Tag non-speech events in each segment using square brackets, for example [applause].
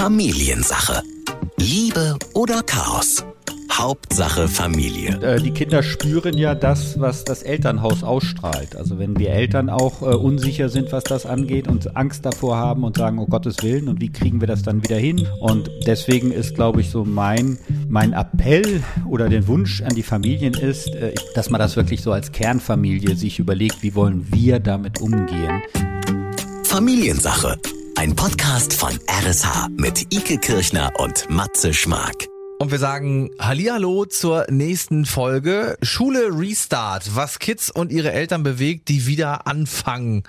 Familiensache. Liebe oder Chaos? Hauptsache Familie. Äh, die Kinder spüren ja das, was das Elternhaus ausstrahlt. Also wenn wir Eltern auch äh, unsicher sind, was das angeht und Angst davor haben und sagen, oh Gottes Willen, und wie kriegen wir das dann wieder hin? Und deswegen ist, glaube ich, so mein, mein Appell oder den Wunsch an die Familien ist, äh, dass man das wirklich so als Kernfamilie sich überlegt, wie wollen wir damit umgehen. Familiensache. Ein Podcast von RSH mit Ike Kirchner und Matze Schmark. Und wir sagen Hallihallo zur nächsten Folge. Schule Restart, was Kids und ihre Eltern bewegt, die wieder anfangen.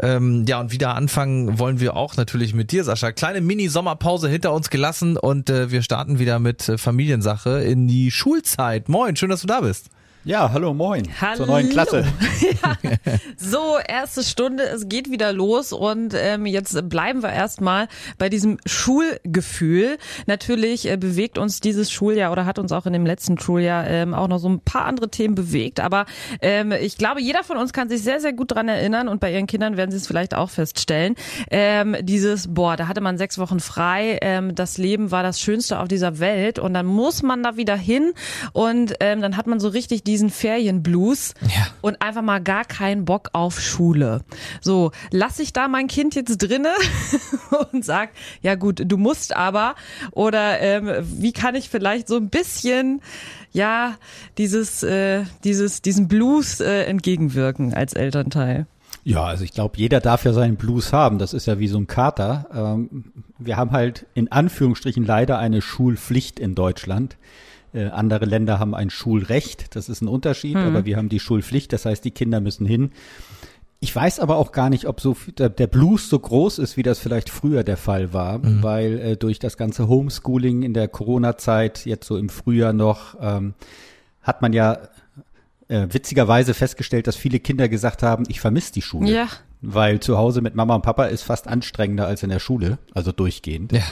Ähm, ja, und wieder anfangen wollen wir auch natürlich mit dir, Sascha. Kleine Mini-Sommerpause hinter uns gelassen und äh, wir starten wieder mit äh, Familiensache in die Schulzeit. Moin, schön, dass du da bist. Ja, hallo, moin. Hallo. Zur neuen Klasse. [laughs] ja. [laughs] So, erste Stunde, es geht wieder los und ähm, jetzt bleiben wir erstmal bei diesem Schulgefühl. Natürlich äh, bewegt uns dieses Schuljahr oder hat uns auch in dem letzten Schuljahr ähm, auch noch so ein paar andere Themen bewegt. Aber ähm, ich glaube, jeder von uns kann sich sehr, sehr gut dran erinnern und bei ihren Kindern werden sie es vielleicht auch feststellen. Ähm, dieses, boah, da hatte man sechs Wochen frei, ähm, das Leben war das Schönste auf dieser Welt und dann muss man da wieder hin und ähm, dann hat man so richtig die diesen Ferienblues Ja. und einfach mal gar keinen Bock auf Schule. So, lass ich da mein Kind jetzt drinne [laughs] und sag, ja gut, du musst aber oder ähm, wie kann ich vielleicht so ein bisschen ja dieses äh, dieses diesen Blues äh, entgegenwirken als Elternteil. Ja, also ich glaube, jeder darf ja seinen Blues haben. Das ist ja wie so ein Kater. Ähm, wir haben halt in Anführungsstrichen leider eine Schulpflicht in Deutschland. Äh, andere Länder haben ein Schulrecht, das ist ein Unterschied, aber wir haben die Schulpflicht, das heißt, die Kinder müssen hin. Ich weiß aber auch gar nicht, ob so der, der Blues so groß ist, wie das vielleicht früher der Fall war, weil äh, durch das ganze Homeschooling in der Corona-Zeit, jetzt so im Frühjahr noch, ähm, hat man ja äh, witzigerweise festgestellt, dass viele Kinder gesagt haben, ich vermisse die Schule. Ja. Weil zu Hause mit Mama und Papa ist fast anstrengender als in der Schule, also durchgehend. Ja.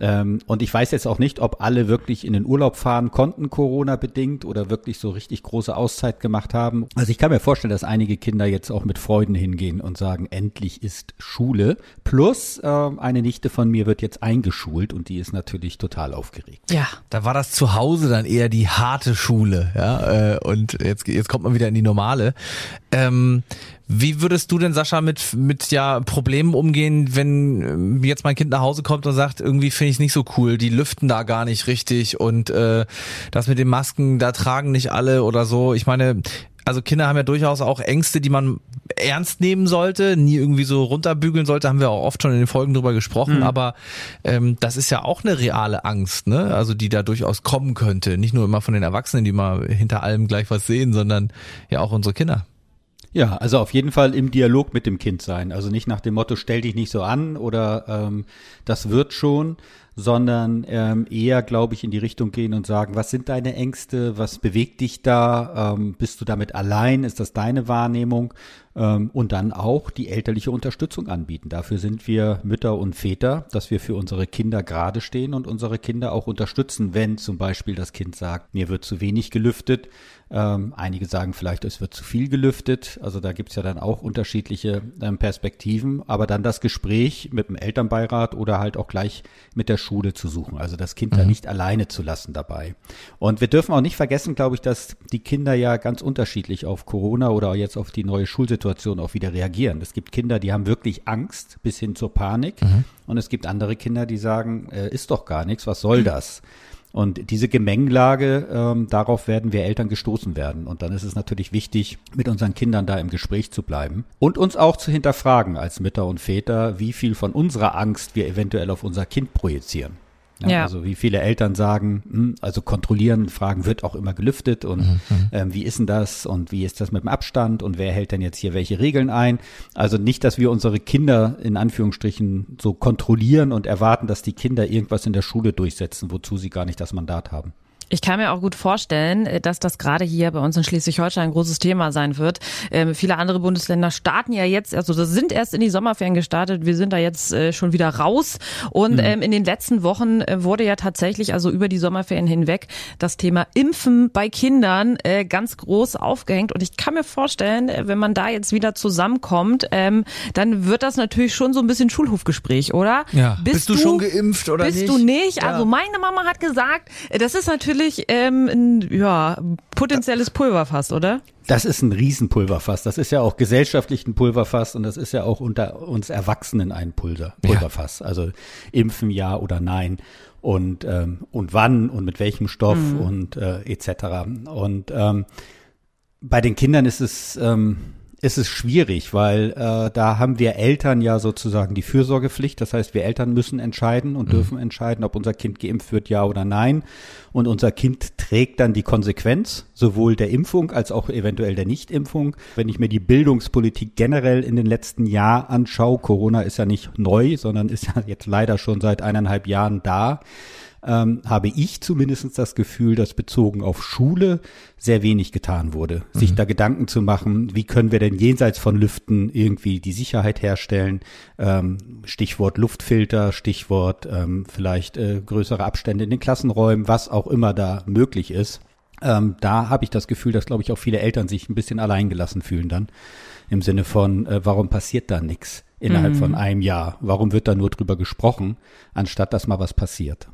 Ähm, und ich weiß jetzt auch nicht, ob alle wirklich in den Urlaub fahren konnten, Corona bedingt, oder wirklich so richtig große Auszeit gemacht haben. Also ich kann mir vorstellen, dass einige Kinder jetzt auch mit Freuden hingehen und sagen, endlich ist Schule. Plus ähm, eine Nichte von mir wird jetzt eingeschult und die ist natürlich total aufgeregt. Ja. Da war das zu Hause dann eher die harte Schule, ja, äh, und jetzt, jetzt kommt man wieder in die normale. Ähm, wie würdest du denn, Sascha, mit, mit ja Problemen umgehen, wenn ähm, jetzt mein Kind nach Hause kommt und sagt, irgendwie finde ich es nicht so cool, die lüften da gar nicht richtig und äh, das mit den Masken, da tragen nicht alle oder so. Ich meine, also Kinder haben ja durchaus auch Ängste, die man ernst nehmen sollte, nie irgendwie so runterbügeln sollte, haben wir auch oft schon in den Folgen drüber gesprochen, aber ähm, das ist ja auch eine reale Angst, ne? Also die da durchaus kommen könnte. Nicht nur immer von den Erwachsenen, die mal hinter allem gleich was sehen, sondern ja auch unsere Kinder. Ja, also auf jeden Fall im Dialog mit dem Kind sein. Also nicht nach dem Motto, stell dich nicht so an oder ähm, das wird schon, sondern ähm, eher, glaube ich, in die Richtung gehen und sagen, was sind deine Ängste, was bewegt dich da, ähm, bist du damit allein, ist das deine Wahrnehmung ähm, und dann auch die elterliche Unterstützung anbieten. Dafür sind wir Mütter und Väter, dass wir für unsere Kinder gerade stehen und unsere Kinder auch unterstützen, wenn zum Beispiel das Kind sagt, mir wird zu wenig gelüftet. Ähm, einige sagen vielleicht, es wird zu viel gelüftet. Also da gibt's ja dann auch unterschiedliche ähm, Perspektiven. Aber dann das Gespräch mit dem Elternbeirat oder halt auch gleich mit der Schule zu suchen. Also das Kind da nicht alleine zu lassen dabei. Und wir dürfen auch nicht vergessen, glaube ich, dass die Kinder ja ganz unterschiedlich auf Corona oder jetzt auf die neue Schulsituation auch wieder reagieren. Es gibt Kinder, die haben wirklich Angst bis hin zur Panik. Und es gibt andere Kinder, die sagen, äh, ist doch gar nichts, was soll [clears throat] das? Und diese Gemengelage, ähm, darauf werden wir Eltern gestoßen werden. Und dann ist es natürlich wichtig, mit unseren Kindern da im Gespräch zu bleiben und uns auch zu hinterfragen als Mütter und Väter, wie viel von unserer Angst wir eventuell auf unser Kind projizieren. Ja. Also wie viele Eltern sagen, hm, also kontrollieren, fragen, wird auch immer gelüftet und ähm, wie ist denn das und wie ist das mit dem Abstand und wer hält denn jetzt hier welche Regeln ein? Also nicht, dass wir unsere Kinder in Anführungsstrichen so kontrollieren und erwarten, dass die Kinder irgendwas in der Schule durchsetzen, wozu sie gar nicht das Mandat haben. Ich kann mir auch gut vorstellen, äh, dass das gerade hier bei uns in Schleswig-Holstein ein großes Thema sein wird. Ähm, viele andere Bundesländer starten ja jetzt, also das sind erst in die Sommerferien gestartet. Wir sind da jetzt äh, schon wieder raus. Und mhm. ähm, in den letzten Wochen äh, wurde ja tatsächlich, also über die Sommerferien hinweg, das Thema Impfen bei Kindern äh, ganz groß aufgehängt. Und ich kann mir vorstellen, äh, wenn man da jetzt wieder zusammenkommt, ähm, dann wird das natürlich schon so ein bisschen Schulhofgespräch, oder? Ja. Bist, bist du, du, schon geimpft oder bist nicht? Bist du nicht? Ja. Also meine Mama hat gesagt, das ist natürlich natürlich ähm, ein ja, potenzielles Pulverfass, oder? Das ist ein Riesenpulverfass. Das ist ja auch gesellschaftlich ein Pulverfass und das ist ja auch unter uns Erwachsenen ein Pulver, Pulverfass. Ja. Also impfen ja oder nein und ähm, und wann und mit welchem Stoff mhm. und äh, etc. Und ähm, bei den Kindern ist es ähm, ist es schwierig, weil äh, da haben wir Eltern ja sozusagen die Fürsorgepflicht. Das heißt, wir Eltern müssen entscheiden und mhm. dürfen entscheiden, ob unser Kind geimpft wird, ja oder nein. Und unser Kind trägt dann die Konsequenz, sowohl der Impfung als auch eventuell der Nichtimpfung. Wenn ich mir die Bildungspolitik generell in den letzten Jahren anschaue, Corona ist ja nicht neu, sondern ist ja jetzt leider schon seit eineinhalb Jahren da ähm, habe ich zumindest das Gefühl, dass bezogen auf Schule sehr wenig getan wurde. Mhm. Sich da Gedanken zu machen, wie können wir denn jenseits von Lüften irgendwie die Sicherheit herstellen? Ähm, Stichwort Luftfilter, Stichwort ähm, vielleicht äh, größere Abstände in den Klassenräumen, was auch immer da möglich ist. Ähm, da habe ich das Gefühl, dass, glaube ich, auch viele Eltern sich ein bisschen alleingelassen fühlen dann. Im Sinne von, äh, warum passiert da nichts? Innerhalb mhm. von einem Jahr. Warum wird da nur drüber gesprochen, anstatt dass mal was passiert?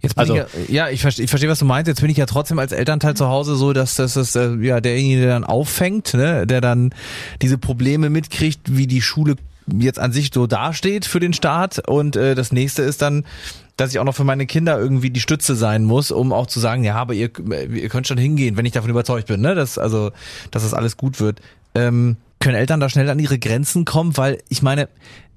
Jetzt also, ich ja, ja, ich verstehe, ich verstehe, was du meinst. Jetzt bin ich ja trotzdem als Elternteil zu Hause so, dass das ist äh, ja derjenige, der dann auffängt, ne, der dann diese Probleme mitkriegt, wie die Schule jetzt an sich so dasteht für den Staat. Und äh, das nächste ist dann, dass ich auch noch für meine Kinder irgendwie die Stütze sein muss, um auch zu sagen, ja, aber ihr, ihr könnt schon hingehen, wenn ich davon überzeugt bin, ne, dass also, dass das alles gut wird. Ähm, können Eltern da schnell an ihre Grenzen kommen? Weil ich meine,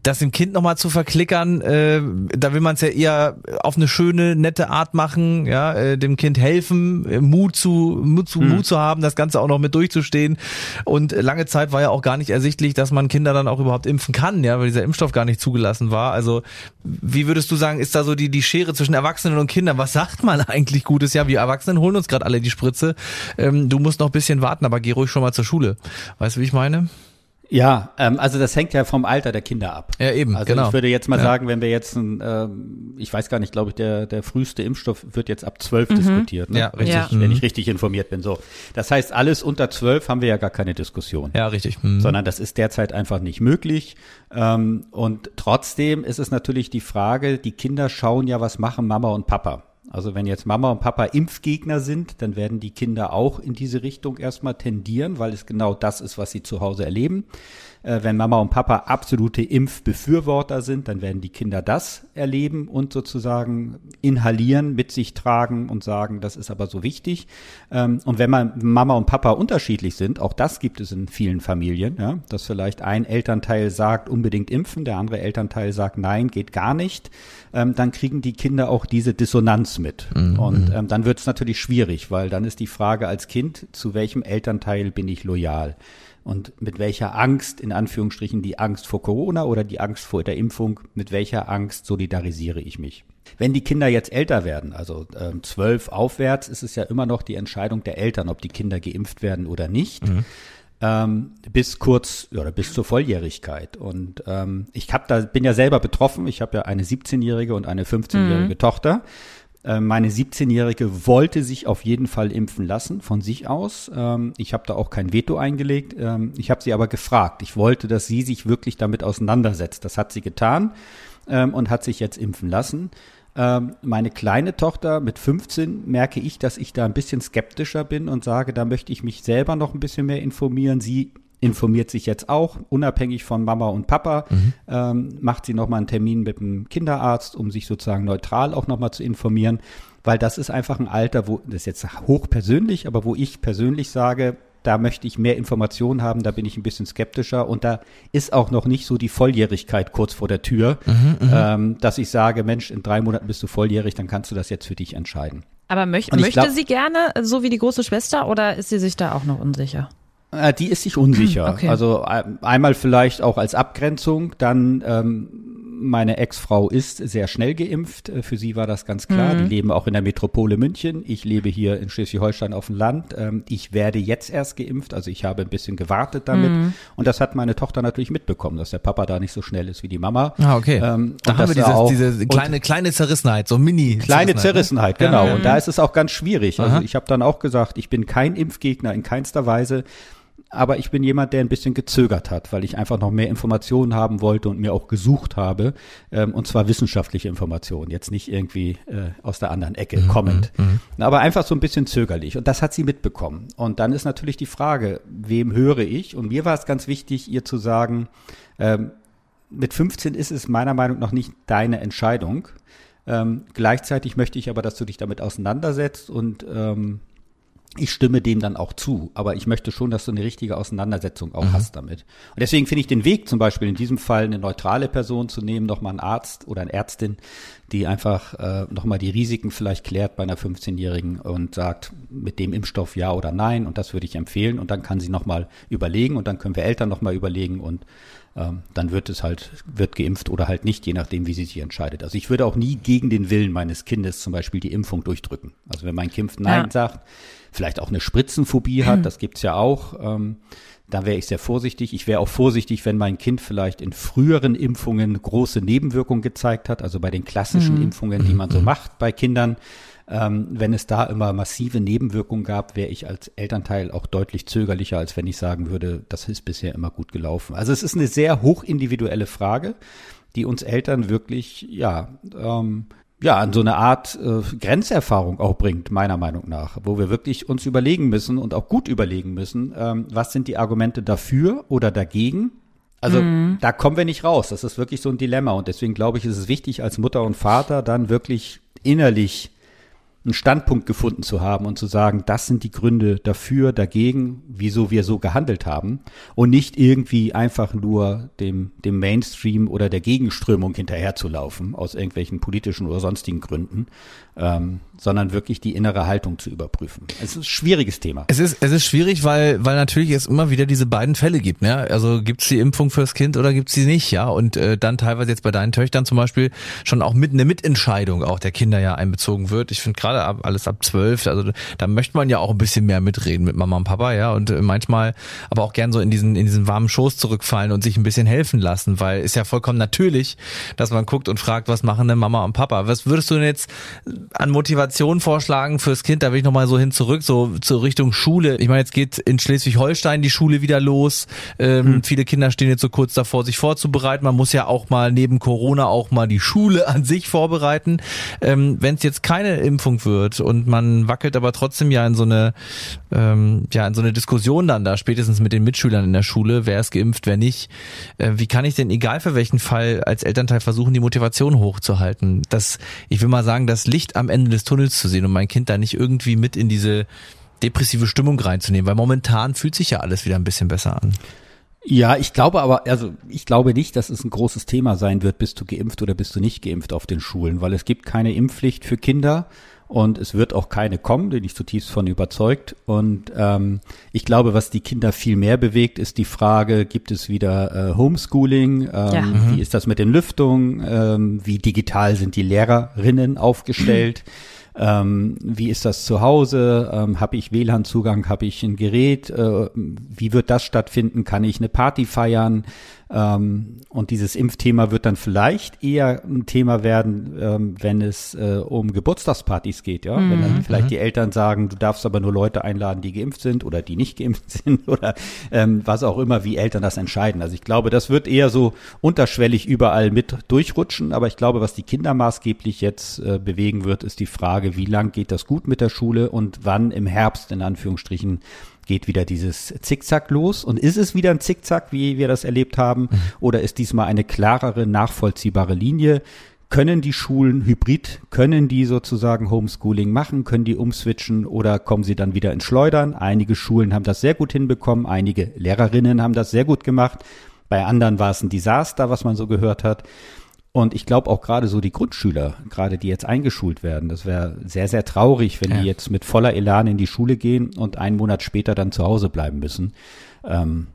das dem Kind nochmal zu verklickern, äh, da will man es ja eher auf eine schöne, nette Art machen, ja, äh, dem Kind helfen, äh, Mut zu, Mut zu, hm. Mut zu haben, das Ganze auch noch mit durchzustehen. Und lange Zeit war ja auch gar nicht ersichtlich, dass man Kinder dann auch überhaupt impfen kann, ja, weil dieser Impfstoff gar nicht zugelassen war. Also, wie würdest du sagen, ist da so die, die Schere zwischen Erwachsenen und Kindern? Was sagt man eigentlich Gutes? Ja, wir Erwachsenen holen uns gerade alle die Spritze. Ähm, du musst noch ein bisschen warten, aber geh ruhig schon mal zur Schule. Weißt du, wie ich meine? Ja, ähm, also das hängt ja vom Alter der Kinder ab. Ja, eben, also genau. ich würde jetzt mal ja. sagen, wenn wir jetzt, ein, ähm, ich weiß gar nicht, glaube ich, der, der früheste Impfstoff wird jetzt ab zwölf mhm. diskutiert, ne? ja, richtig. Ja. wenn ich richtig informiert bin. So, Das heißt, alles unter zwölf haben wir ja gar keine Diskussion. Ja, richtig. Mhm. Sondern das ist derzeit einfach nicht möglich. Ähm, und trotzdem ist es natürlich die Frage, die Kinder schauen ja, was machen Mama und Papa. Also wenn jetzt Mama und Papa Impfgegner sind, dann werden die Kinder auch in diese Richtung erstmal tendieren, weil es genau das ist, was sie zu Hause erleben. Äh, wenn Mama und Papa absolute Impfbefürworter sind, dann werden die Kinder das erleben und sozusagen inhalieren, mit sich tragen und sagen, das ist aber so wichtig. Ähm, und wenn man Mama und Papa unterschiedlich sind, auch das gibt es in vielen Familien, ja, dass vielleicht ein Elternteil sagt, unbedingt impfen, der andere Elternteil sagt, nein, geht gar nicht, ähm, dann kriegen die Kinder auch diese Dissonanz mit. Mhm. Und ähm, dann wird es natürlich schwierig, weil dann ist die Frage als Kind, zu welchem Elternteil bin ich loyal? Und mit welcher Angst, in Anführungsstrichen die Angst vor Corona oder die Angst vor der Impfung, mit welcher Angst solidarisiere ich mich. Wenn die Kinder jetzt älter werden, also ähm, zwölf aufwärts, ist es ja immer noch die Entscheidung der Eltern, ob die Kinder geimpft werden oder nicht. Mhm. Ähm, bis kurz oder bis zur Volljährigkeit. Und ähm, ich hab da bin ja selber betroffen. Ich habe ja eine 17-jährige und eine 15-jährige mhm. Tochter. Äh, meine 17-Jährige wollte sich auf jeden Fall impfen lassen, von sich aus. Ähm, ich habe da auch kein Veto eingelegt. Ähm, ich habe sie aber gefragt. Ich wollte, dass sie sich wirklich damit auseinandersetzt. Das hat sie getan ähm, und hat sich jetzt impfen lassen. Meine kleine Tochter mit 15 merke ich, dass ich da ein bisschen skeptischer bin und sage, da möchte ich mich selber noch ein bisschen mehr informieren. Sie informiert sich jetzt auch, unabhängig von Mama und Papa, mhm. ähm, macht sie nochmal einen Termin mit dem Kinderarzt, um sich sozusagen neutral auch nochmal zu informieren, weil das ist einfach ein Alter, wo, das ist jetzt hochpersönlich, aber wo ich persönlich sage, da möchte ich mehr Informationen haben, da bin ich ein bisschen skeptischer und da ist auch noch nicht so die Volljährigkeit kurz vor der Tür, mhm, mhm. ähm, dass ich sage, Mensch, in drei Monaten bist du volljährig, dann kannst du das jetzt für dich entscheiden. Aber möch möchte glaub, sie gerne, so wie die große Schwester, oder ist sie sich da auch noch unsicher? Äh, die ist sich unsicher. [clears throat] Okay. Also einmal vielleicht auch als Abgrenzung, dann ähm, meine Ex-Frau ist sehr schnell geimpft. Äh, für sie war das ganz klar. Die leben auch in der Metropole München. Ich lebe hier in Schleswig-Holstein auf dem Land. Ähm, ich werde jetzt erst geimpft. Also ich habe ein bisschen gewartet damit. Und das hat meine Tochter natürlich mitbekommen, dass der Papa da nicht so schnell ist wie die Mama. Ah, okay. Ähm, da haben wir dass er auch- diese kleine, kleine Zerrissenheit, so mini Kleine Zerrissenheit, genau. Ja. Und da ist es auch ganz schwierig. Also Aha. ich habe dann auch gesagt, ich bin kein Impfgegner in keinster Weise, aber ich bin jemand, der ein bisschen gezögert hat, weil ich einfach noch mehr Informationen haben wollte und mir auch gesucht habe, ähm, und zwar wissenschaftliche Informationen, jetzt nicht irgendwie äh, aus der anderen Ecke Mhm, kommend, aber einfach so ein bisschen zögerlich. Und das hat sie mitbekommen. Und dann ist natürlich die Frage, wem höre ich? Und mir war es ganz wichtig, ihr zu sagen, ähm, mit 15 ist es meiner Meinung nach nicht deine Entscheidung. Ähm, gleichzeitig möchte ich aber, dass du dich damit auseinandersetzt und ähm, ich stimme dem dann auch zu. Aber ich möchte schon, dass du eine richtige Auseinandersetzung auch hast damit. Und deswegen finde ich den Weg zum Beispiel in diesem Fall eine neutrale Person zu nehmen, nochmal einen Arzt oder eine Ärztin, die einfach äh, nochmal die Risiken vielleicht klärt bei einer 15-Jährigen und sagt, mit dem Impfstoff ja oder nein. Und das würde ich empfehlen. Und dann kann sie nochmal überlegen und dann können wir Eltern nochmal überlegen und dann wird es halt, wird geimpft oder halt nicht, je nachdem, wie sie sich entscheidet. Also ich würde auch nie gegen den Willen meines Kindes zum Beispiel die Impfung durchdrücken. Also wenn mein Kind Nein Ja. sagt, vielleicht auch eine Spritzenphobie hat, das gibt's ja auch, ähm, da wäre ich sehr vorsichtig. Ich wäre auch vorsichtig, wenn mein Kind vielleicht in früheren Impfungen große Nebenwirkungen gezeigt hat, also bei den klassischen Impfungen, die man so macht bei Kindern. Ähm, wenn es da immer massive Nebenwirkungen gab, wäre ich als Elternteil auch deutlich zögerlicher, als wenn ich sagen würde, das ist bisher immer gut gelaufen. Also es ist eine sehr hochindividuelle Frage, die uns Eltern wirklich, ja, ähm, ja, an so eine Art äh, Grenzerfahrung auch bringt, meiner Meinung nach, wo wir wirklich uns überlegen müssen und auch gut überlegen müssen, ähm, was sind die Argumente dafür oder dagegen. Also da kommen wir nicht raus. Das ist wirklich so ein Dilemma und deswegen glaube ich, ist es wichtig, als Mutter und Vater dann wirklich innerlich einen Standpunkt gefunden zu haben und zu sagen, das sind die Gründe dafür, dagegen, wieso wir so gehandelt haben und nicht irgendwie einfach nur dem, dem Mainstream oder der Gegenströmung hinterherzulaufen aus irgendwelchen politischen oder sonstigen Gründen, ähm, sondern wirklich die innere Haltung zu überprüfen. Es ist ein schwieriges Thema. Es ist, es ist schwierig, weil, weil natürlich es immer wieder diese beiden Fälle gibt. Ne? Also gibt's die Impfung fürs Kind oder gibt's sie nicht, ja? Und äh, dann teilweise jetzt bei deinen Töchtern zum Beispiel schon auch mit eine Mitentscheidung auch der Kinder ja einbezogen wird. Ich finde gerade ab, alles ab zwölf, also da möchte man ja auch ein bisschen mehr mitreden mit Mama und Papa, ja. Und äh, manchmal aber auch gern so in diesen, in diesen warmen Schoß zurückfallen und sich ein bisschen helfen lassen, weil ist ja vollkommen natürlich, dass man guckt und fragt, was machen denn Mama und Papa? Was würdest du denn jetzt an Motivation vorschlagen fürs Kind? Da will ich nochmal so hin zurück, so zur Richtung Schule. Ich meine, jetzt geht in Schleswig-Holstein die Schule wieder los. Ähm, Viele Kinder stehen jetzt so kurz davor, sich vorzubereiten. Man muss ja auch mal neben Corona auch mal die Schule an sich vorbereiten. Ähm, Wenn es jetzt keine Impfung wird und man wackelt aber trotzdem ja in so eine, ähm, ja, in so eine Diskussion dann da, spätestens mit den Mitschülern in der Schule, wer ist geimpft, wer nicht. Äh, wie kann ich denn, egal für welchen Fall, als Elternteil versuchen, die Motivation hochzuhalten? Das, ich will mal sagen, das Licht am Ende des Tunnels zu sehen und mein Kind da nicht irgendwie mit in diese depressive Stimmung reinzunehmen, weil momentan fühlt sich ja alles wieder ein bisschen besser an. Ja, ich glaube aber, also ich glaube nicht, dass es ein großes Thema sein wird, bist du geimpft oder bist du nicht geimpft auf den Schulen, weil es gibt keine Impfpflicht für Kinder und es wird auch keine kommen, bin ich zutiefst von überzeugt. Und ähm, ich glaube, was die Kinder viel mehr bewegt, ist die Frage, gibt es wieder äh, Homeschooling? Ähm, Ja. Wie ist das mit den Lüftungen? Ähm, wie digital sind die Lehrerinnen aufgestellt? [clears throat] Ähm, wie ist das zu Hause? Ähm, habe ich WLAN-Zugang? Habe ich ein Gerät? Äh, wie wird das stattfinden? Kann ich eine Party feiern? Ähm, und dieses Impfthema wird dann vielleicht eher ein Thema werden, ähm, wenn es äh, um Geburtstagspartys geht, ja. Wenn dann vielleicht die Eltern sagen, du darfst aber nur Leute einladen, die geimpft sind oder die nicht geimpft [laughs] sind oder ähm, was auch immer, wie Eltern das entscheiden. Also ich glaube, das wird eher so unterschwellig überall mit durchrutschen, aber ich glaube, was die Kinder maßgeblich jetzt äh, bewegen wird, ist die Frage, wie lang geht das gut mit der Schule und wann im Herbst in Anführungsstrichen geht wieder dieses Zickzack los? Und ist es wieder ein Zickzack, wie wir das erlebt haben? Oder ist diesmal eine klarere, nachvollziehbare Linie? Können die Schulen hybrid, können die sozusagen Homeschooling machen, können die umswitchen oder kommen sie dann wieder ins Schleudern? Einige Schulen haben das sehr gut hinbekommen, einige Lehrerinnen haben das sehr gut gemacht. Bei anderen war es ein Desaster, was man so gehört hat. Und ich glaube auch gerade so die Grundschüler, gerade die jetzt eingeschult werden, das wäre sehr, sehr traurig, wenn Ja. die jetzt mit voller Elan in die Schule gehen und einen Monat später dann zu Hause bleiben müssen. Ähm,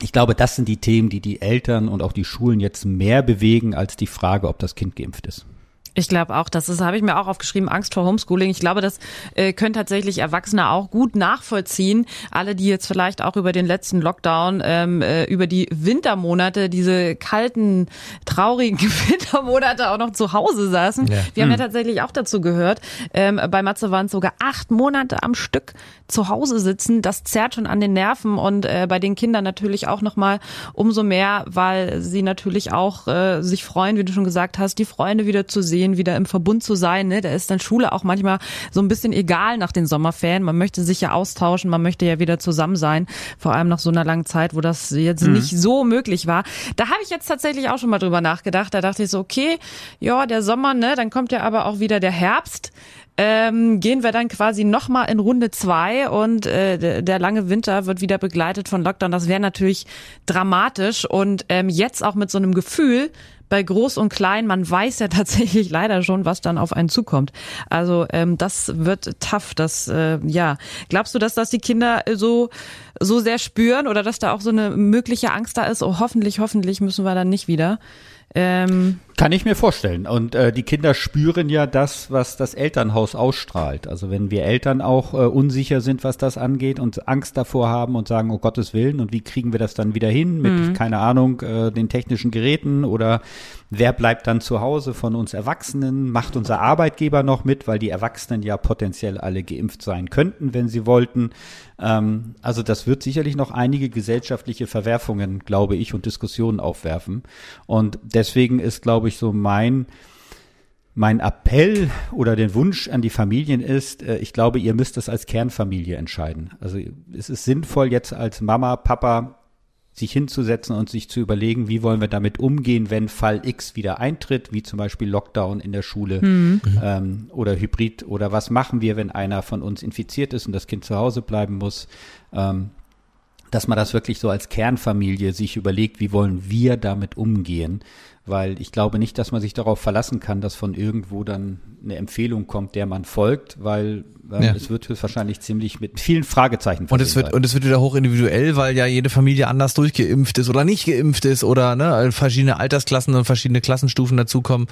ich glaube, das sind die Themen, die die Eltern und auch die Schulen jetzt mehr bewegen als die Frage, ob das Kind geimpft ist. Ich glaube auch, das ist, habe ich mir auch aufgeschrieben, Angst vor Homeschooling. Ich glaube, das äh, können tatsächlich Erwachsene auch gut nachvollziehen. Alle, die jetzt vielleicht auch über den letzten Lockdown, ähm, äh, über die Wintermonate, diese kalten, traurigen [laughs] Wintermonate auch noch zu Hause saßen. Ja. Wir haben ja hm. tatsächlich auch dazu gehört. Ähm, bei Matze waren es sogar acht Monate am Stück zu Hause sitzen. Das zerrt schon an den Nerven und äh, bei den Kindern natürlich auch nochmal umso mehr, weil sie natürlich auch äh, sich freuen, wie du schon gesagt hast, die Freunde wieder zu sehen sehen, wieder im Verbund zu sein. Ne? Da ist dann Schule auch manchmal so ein bisschen egal nach den Sommerferien. Man möchte sich ja austauschen, man möchte ja wieder zusammen sein. Vor allem nach so einer langen Zeit, wo das jetzt mhm. nicht so möglich war. Da habe ich jetzt tatsächlich auch schon mal drüber nachgedacht. Da dachte ich so, okay, ja, der Sommer, ne, dann kommt ja aber auch wieder der Herbst ähm, gehen wir dann quasi nochmal in Runde zwei und äh, der, der lange Winter wird wieder begleitet von Lockdown. Das wäre natürlich dramatisch und ähm, jetzt auch mit so einem Gefühl, bei Groß und Klein, man weiß ja [laughs] tatsächlich leider schon, was dann auf einen zukommt. Also ähm, das wird tough. Das äh, ja, glaubst du, dass das die Kinder so so sehr spüren oder dass da auch so eine mögliche Angst da ist? Oh, hoffentlich, hoffentlich müssen wir dann nicht wieder. Ähm, Kann ich mir vorstellen. Und äh, die Kinder spüren ja das, was das Elternhaus ausstrahlt. Also wenn wir Eltern auch äh, unsicher sind, was das angeht und Angst davor haben und sagen, oh Gottes Willen, und wie kriegen wir das dann wieder hin mit, mhm. keine Ahnung, äh, den technischen Geräten oder wer bleibt dann zu Hause von uns Erwachsenen? Macht unser Arbeitgeber noch mit, weil die Erwachsenen ja potenziell alle geimpft sein könnten, wenn sie wollten. Ähm, also das wird sicherlich noch einige gesellschaftliche Verwerfungen, glaube ich, und Diskussionen aufwerfen. Und deswegen ist, glaube ich, so mein mein Appell oder den Wunsch an die Familien ist, äh, ich glaube, ihr müsst das als Kernfamilie entscheiden. Also es ist sinnvoll, jetzt als Mama, Papa sich hinzusetzen und sich zu überlegen, wie wollen wir damit umgehen, wenn Fall X wieder eintritt, wie zum Beispiel Lockdown in der Schule mhm. ähm, oder Hybrid oder was machen wir, wenn einer von uns infiziert ist und das Kind zu Hause bleiben muss. Ähm, dass man das wirklich so als Kernfamilie sich überlegt, wie wollen wir damit umgehen weil ich glaube nicht, dass man sich darauf verlassen kann, dass von irgendwo dann eine Empfehlung kommt, der man folgt, weil ja. es wird wahrscheinlich ziemlich mit vielen Fragezeichen und es wird sein. und es wird wieder hoch individuell, weil ja jede Familie anders durchgeimpft ist oder nicht geimpft ist oder ne, verschiedene Altersklassen und verschiedene Klassenstufen dazukommen,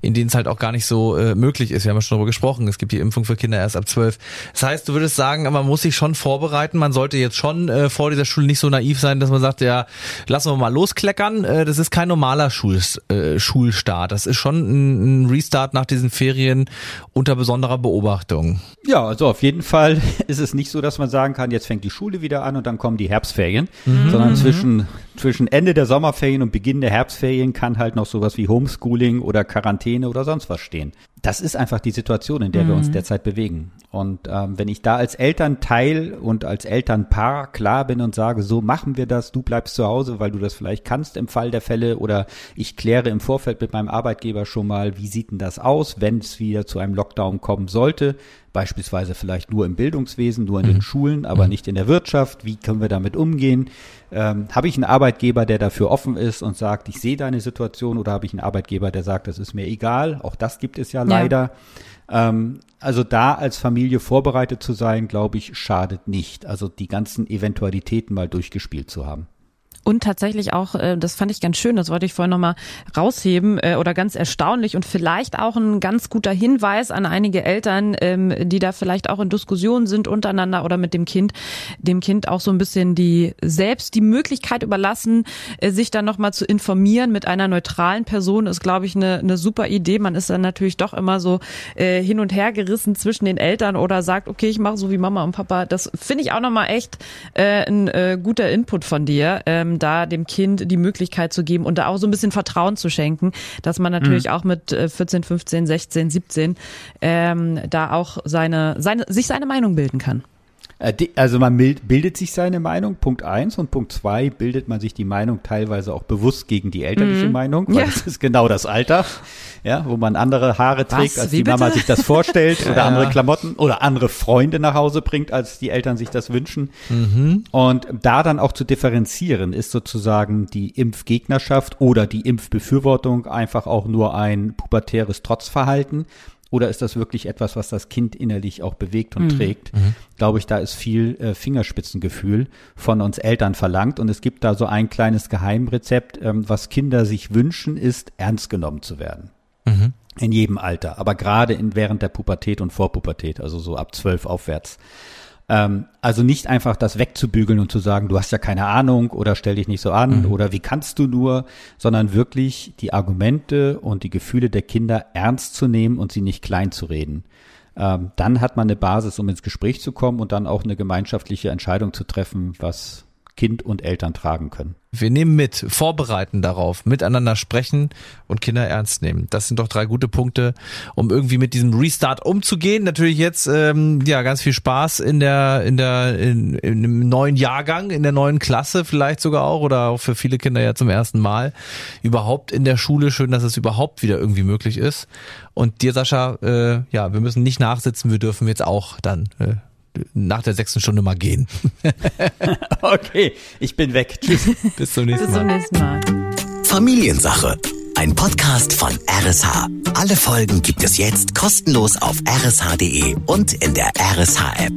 in denen es halt auch gar nicht so äh, möglich ist. Wir haben ja schon darüber gesprochen. Es gibt die Impfung für Kinder erst ab zwölf. Das heißt, du würdest sagen, man muss sich schon vorbereiten. Man sollte jetzt schon äh, vor dieser Schule nicht so naiv sein, dass man sagt, ja, lassen wir mal loskleckern. Äh, das ist kein normaler Schul äh, Schulstart. Das ist schon ein, ein Restart nach diesen Ferien unter besonderer Beobachtung. Ja, also auf jeden Fall [laughs] ist es nicht so, dass man sagen kann, jetzt fängt die Schule wieder an und dann kommen die Herbstferien, mhm. sondern mhm. zwischen, zwischen Ende der Sommerferien und Beginn der Herbstferien kann halt noch sowas wie Homeschooling oder Quarantäne oder sonst was stehen das ist einfach die Situation, in der mhm. wir uns mhm. derzeit bewegen. Und ähm, wenn ich da als Elternteil und als Elternpaar klar bin und sage, so machen wir das, du bleibst zu Hause, weil du das vielleicht kannst im Fall der Fälle oder ich kläre im Vorfeld mit meinem Arbeitgeber schon mal, wie sieht denn das aus, wenn es wieder zu einem Lockdown kommen sollte, beispielsweise vielleicht nur im Bildungswesen, nur in mhm. den Schulen, aber mhm. nicht in der Wirtschaft, wie können wir damit umgehen? Ähm, habe ich einen Arbeitgeber, der dafür offen ist und sagt, ich sehe deine Situation oder habe ich einen Arbeitgeber, der sagt, das ist mir egal? Auch das gibt es ja, ja. leider. Ähm, also da als Familie vorbereitet zu sein, glaube ich, schadet nicht. Also die ganzen Eventualitäten mal durchgespielt zu haben. Und tatsächlich auch, äh, das fand ich ganz schön, das wollte ich vorhin nochmal rausheben äh, oder ganz erstaunlich und vielleicht auch ein ganz guter Hinweis an einige Eltern, ähm, die da vielleicht auch in Diskussionen sind untereinander oder mit dem Kind, dem Kind auch so ein bisschen die selbst die Möglichkeit überlassen, äh, sich dann nochmal zu informieren mit einer neutralen Person, ist, glaube ich, eine, eine super Idee. Man ist dann natürlich doch immer so hin und her gerissen zwischen den Eltern oder sagt, okay, ich mache so wie Mama und Papa. Das finde ich auch nochmal echt ein guter Input von dir. Ähm, da dem Kind die Möglichkeit zu geben und da auch so ein bisschen Vertrauen zu schenken, dass man natürlich mhm. auch mit 14, 15, 16, 17 ähm, da auch seine, seine, sich seine Meinung bilden kann. Äh, also man bildet sich seine Meinung, Punkt eins und Punkt zwei bildet man sich die Meinung teilweise auch bewusst gegen die elterliche mhm. Meinung, weil ja. das ist genau das Alter, ja, wo man andere Haare trägt, Was? als Wie die bitte? Mama sich das vorstellt [laughs] oder ja. andere Klamotten oder andere Freunde nach Hause bringt, als die Eltern sich das wünschen. Mhm. Und da dann auch zu differenzieren, ist sozusagen die Impfgegnerschaft oder die Impfbefürwortung einfach auch nur ein pubertäres Trotzverhalten oder ist das wirklich etwas, was das Kind innerlich auch bewegt und trägt? Glaube ich, da ist viel äh, Fingerspitzengefühl von uns Eltern verlangt und es gibt da so ein kleines Geheimrezept, ähm, was Kinder sich wünschen, ist ernst genommen zu werden. In jedem Alter, aber gerade in, während der Pubertät und Vorpubertät, also so ab zwölf aufwärts. Ähm, also nicht einfach das wegzubügeln und zu sagen, du hast ja keine Ahnung oder stell dich nicht so an oder wie kannst du nur, sondern wirklich die Argumente und die Gefühle der Kinder ernst zu nehmen und sie nicht klein zu reden. Ähm, dann hat man eine Basis, um ins Gespräch zu kommen und dann auch eine gemeinschaftliche Entscheidung zu treffen, was Kind und Eltern tragen können. Wir nehmen mit, vorbereiten darauf, miteinander sprechen und Kinder ernst nehmen. Das sind doch drei gute Punkte, um irgendwie mit diesem Restart umzugehen. Natürlich jetzt ähm, ja ganz viel Spaß in der in der in, in einem neuen Jahrgang, in der neuen Klasse vielleicht sogar auch oder auch für viele Kinder ja zum ersten Mal überhaupt in der Schule. Schön, dass es überhaupt wieder irgendwie möglich ist. Und dir Sascha, äh, ja, wir müssen nicht nachsitzen, wir dürfen jetzt auch dann äh, nach der sechsten Stunde mal gehen. [laughs] Okay, ich bin weg. Tschüss. [laughs] Bis zum nächsten Bis zum Mal. nächsten Mal. Familiensache. Ein Podcast von RSH. Alle Folgen gibt es jetzt kostenlos auf rsh.de und in der RSH-App.